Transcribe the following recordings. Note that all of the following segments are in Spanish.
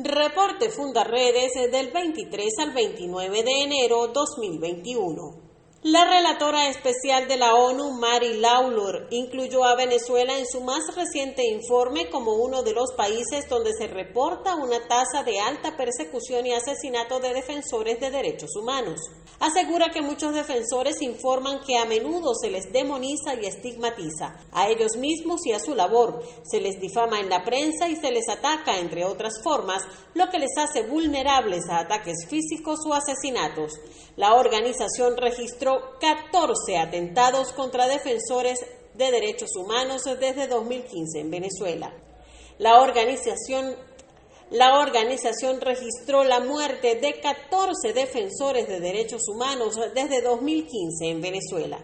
Reporte Fundaredes del 23 al 29 de enero 2021. La relatora especial de la ONU, Mary Lawlor, incluyó a Venezuela en su más reciente informe como uno de los países donde se reporta una tasa de alta persecución y asesinato de defensores de derechos humanos. Asegura que muchos defensores informan que a menudo se les demoniza y estigmatiza a ellos mismos y a su labor, se les difama en la prensa y se les ataca, entre otras formas, lo que les hace vulnerables a ataques físicos o asesinatos. La organización registró 14 atentados contra defensores de derechos humanos desde 2015 en Venezuela. La organización, la organización registró la muerte de 14 defensores de derechos humanos desde 2015 en Venezuela.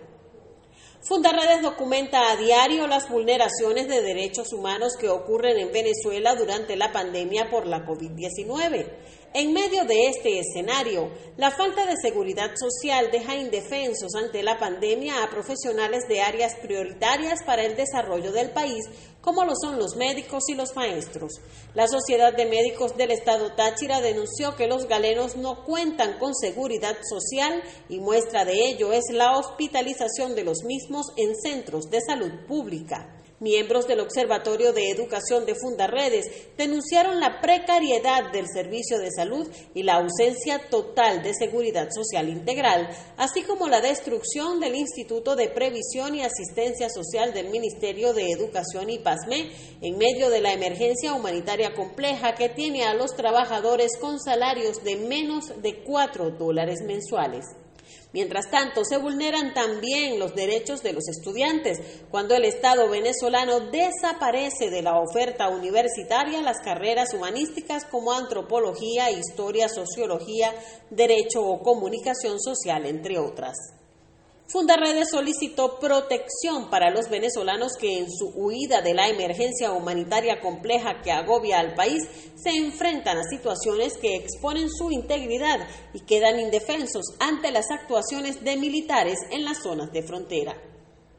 Fundaredes documenta a diario las vulneraciones de derechos humanos que ocurren en Venezuela durante la pandemia por la COVID-19. En medio de este escenario, la falta de seguridad social deja indefensos ante la pandemia a profesionales de áreas prioritarias para el desarrollo del país, como lo son los médicos y los maestros. La Sociedad de Médicos del Estado Táchira denunció que los galenos no cuentan con seguridad social y muestra de ello es la hospitalización de los mismos en centros de salud pública. Miembros del Observatorio de Educación de Fundarredes denunciaron la precariedad del servicio de salud y la ausencia total de seguridad social integral, así como la destrucción del Instituto de Previsión y Asistencia Social del Ministerio de Educación y PASME en medio de la emergencia humanitaria compleja que tiene a los trabajadores con salarios de menos de 4 dólares mensuales. Mientras tanto, se vulneran también los derechos de los estudiantes cuando el Estado venezolano desaparece de la oferta universitaria las carreras humanísticas como antropología, historia, sociología, derecho o comunicación social, entre otras. Fundarredes solicitó protección para los venezolanos que en su huida de la emergencia humanitaria compleja que agobia al país se enfrentan a situaciones que exponen su integridad y quedan indefensos ante las actuaciones de militares en las zonas de frontera.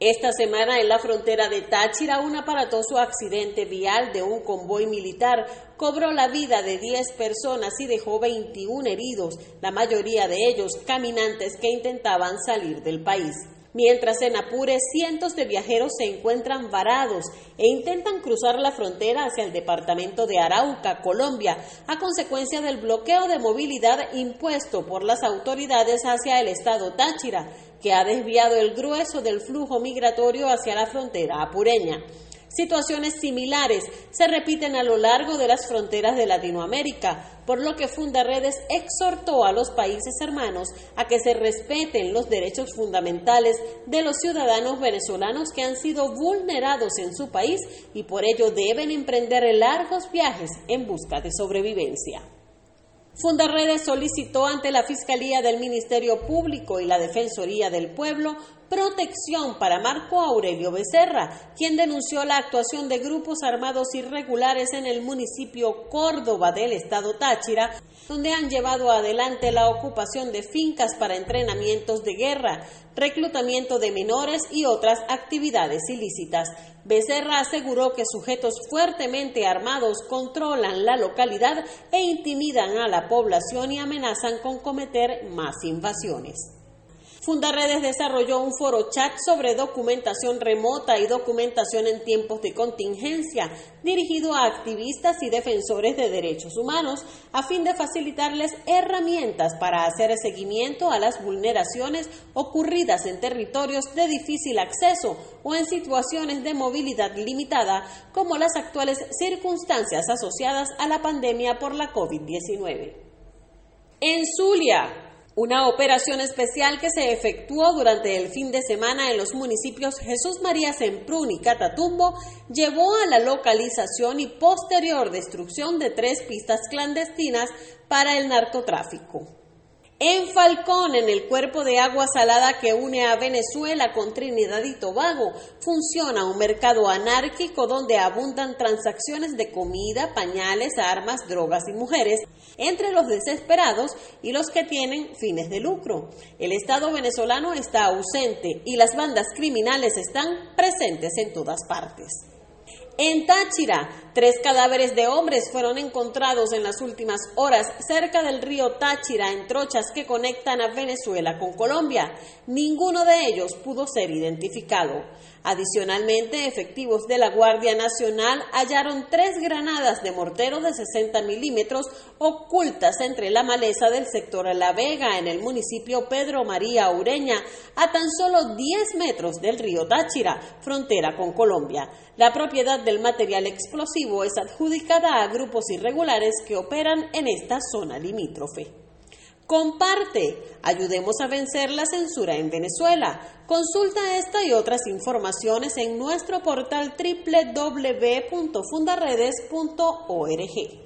Esta semana en la frontera de Táchira, un aparatoso accidente vial de un convoy militar cobró la vida de 10 personas y dejó 21 heridos, la mayoría de ellos caminantes que intentaban salir del país. Mientras en Apure cientos de viajeros se encuentran varados e intentan cruzar la frontera hacia el departamento de Arauca, Colombia, a consecuencia del bloqueo de movilidad impuesto por las autoridades hacia el estado Táchira, que ha desviado el grueso del flujo migratorio hacia la frontera apureña. Situaciones similares se repiten a lo largo de las fronteras de Latinoamérica, por lo que Fundaredes exhortó a los países hermanos a que se respeten los derechos fundamentales de los ciudadanos venezolanos que han sido vulnerados en su país y por ello deben emprender largos viajes en busca de sobrevivencia. Fundarredes solicitó ante la Fiscalía del Ministerio Público y la Defensoría del Pueblo protección para Marco Aurelio Becerra, quien denunció la actuación de grupos armados irregulares en el municipio Córdoba del estado Táchira, donde han llevado adelante la ocupación de fincas para entrenamientos de guerra, reclutamiento de menores y otras actividades ilícitas. Becerra aseguró que sujetos fuertemente armados controlan la localidad e intimidan a la población y amenazan con cometer más invasiones. Fundaredes desarrolló un foro chat sobre documentación remota y documentación en tiempos de contingencia, dirigido a activistas y defensores de derechos humanos, a fin de facilitarles herramientas para hacer seguimiento a las vulneraciones ocurridas en territorios de difícil acceso o en situaciones de movilidad limitada, como las actuales circunstancias asociadas a la pandemia por la COVID-19. En Zulia, una operación especial que se efectuó durante el fin de semana en los municipios Jesús María Semprún y Catatumbo llevó a la localización y posterior destrucción de tres pistas clandestinas para el narcotráfico. En Falcón, en el cuerpo de agua salada que une a Venezuela con Trinidad y Tobago, funciona un mercado anárquico donde abundan transacciones de comida, pañales, armas, drogas y mujeres entre los desesperados y los que tienen fines de lucro. El Estado venezolano está ausente y las bandas criminales están presentes en todas partes. En Táchira, Tres cadáveres de hombres fueron encontrados en las últimas horas cerca del río Táchira en trochas que conectan a Venezuela con Colombia. Ninguno de ellos pudo ser identificado. Adicionalmente, efectivos de la Guardia Nacional hallaron tres granadas de mortero de 60 milímetros ocultas entre la maleza del sector La Vega en el municipio Pedro María Ureña, a tan solo 10 metros del río Táchira, frontera con Colombia. La propiedad del material explosivo es adjudicada a grupos irregulares que operan en esta zona limítrofe. Comparte, ayudemos a vencer la censura en Venezuela. Consulta esta y otras informaciones en nuestro portal www.fundaredes.org.